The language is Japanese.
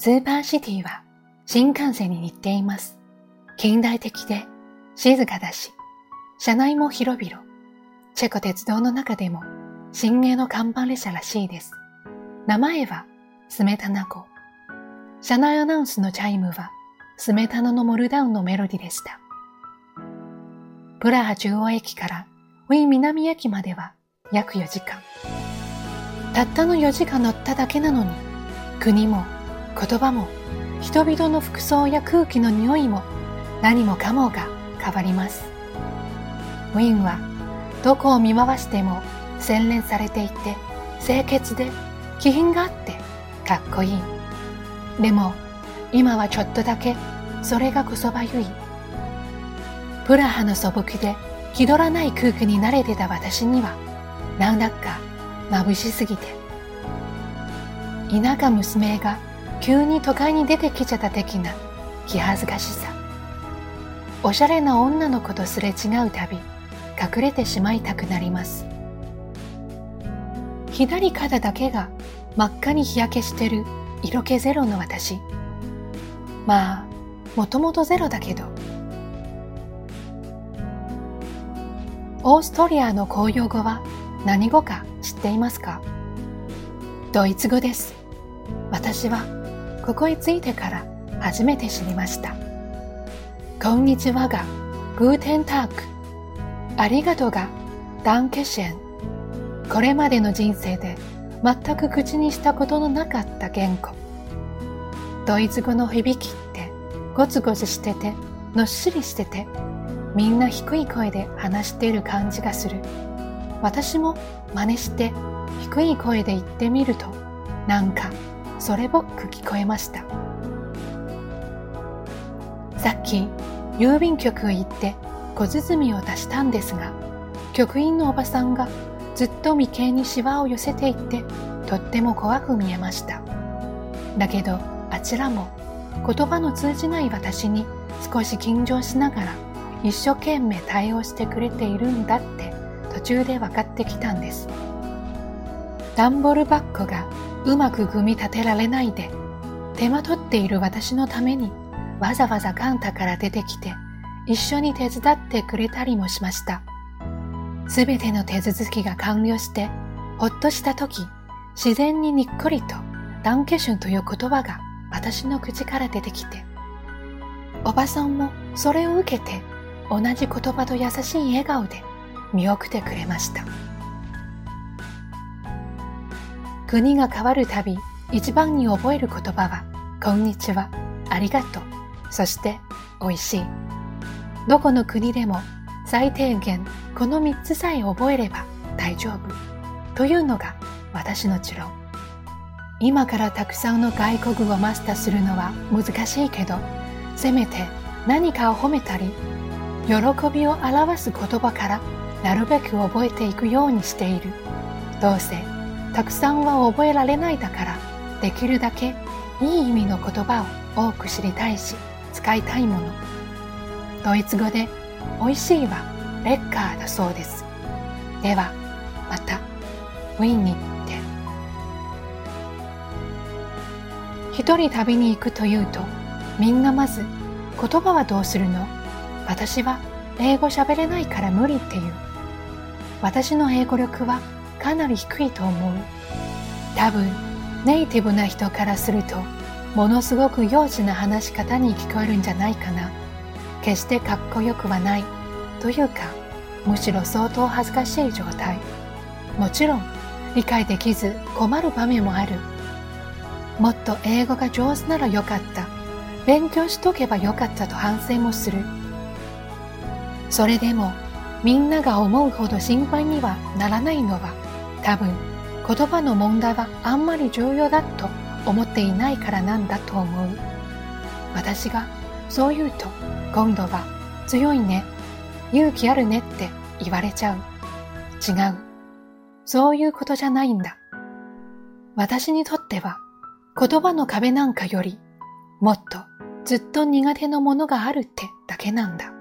スーパーシティは新幹線に似ています。近代的で静かだし、車内も広々。チェコ鉄道の中でも新鋭の看板列車らしいです。名前はスメタナ号。車内アナウンスのチャイムはスメタナのモルダウンのメロディでした。プラハ中央駅からウィーン南駅までは約4時間。たったの4時間乗っただけなのに、国も言葉も人々の服装や空気の匂いも何もかもが変わります。ウィンはどこを見回しても洗練されていて清潔で気品があってかっこいい。でも今はちょっとだけそれがこそばゆい。プラハの素朴で気取らない空気に慣れてた私にはなんだか眩しすぎて。田舎娘が急に都会に出てきちゃった的な気恥ずかしさ。おしゃれな女の子とすれ違うたび隠れてしまいたくなります。左肩だけが真っ赤に日焼けしてる色気ゼロの私。まあ、もともとゼロだけど。オーストリアの公用語は何語か知っていますか？ドイツ語です。私はここへ着いてから初めて知りました。こんにちはがグーテンターク。ありがとうがダンケシェン。これまでの人生で全く口にしたことのなかった言語。ドイツ語の響きってゴツゴツしてて、のっしりしてて、みんな低い声で話している感じがする。私も真似して低い声で言ってみると、なんかそれぼっく聞こえました。さっき郵便局へ行って小包を出したんですが、局員のおばさんがずっと眉間にシワを寄せていってとっても怖く見えました。だけどあちらも言葉の通じない私に少し緊張しながら一生懸命対応してくれているんだって途中で分かってきたんです。ダンボールバッグがうまく組み立てられないで手間取っている私のためにわざわざカンタから出てきて一緒に手伝ってくれたりもしました。すべての手続きが完了してほっとした時自然ににっこりとダンケシュンという言葉が私の口から出てきておばさんもそれを受けて同じ言葉と優しい笑顔で見送ってくれました。国が変わるたび一番に覚える言葉は、こんにちは、ありがとう、そして美味しい。どこの国でも最低限この三つさえ覚えれば大丈夫。というのが私の持論。今からたくさんの外国語をマスターするのは難しいけど、せめて何かを褒めたり、喜びを表す言葉からなるべく覚えていくようにしている。どうせたくさんは覚えられないだからできるだけいい意味の言葉を多く知りたいし使いたいもの。ドイツ語で美味しいはレッカーだそうです。ではまた。ウィーンに行って。一人旅に行くというとみんなまず言葉はどうするの？私は英語喋れないから無理っていう。私の英語力はかなり低いと思う。多分、ネイティブな人からすると、ものすごく幼稚な話し方に聞こえるんじゃないかな。決してかっこよくはない。というか、むしろ相当恥ずかしい状態。もちろん、理解できず困る場面もある。もっと英語が上手ならよかった。勉強しとけばよかったと反省もする。それでも、みんなが思うほど心配にはならないのは多分言葉の問題はあんまり重要だと思っていないからなんだと思う。私がそう言うと今度は強いね、勇気あるねって言われちゃう。違う。そういうことじゃないんだ。私にとっては言葉の壁なんかよりもっとずっと苦手なものがあるってだけなんだ。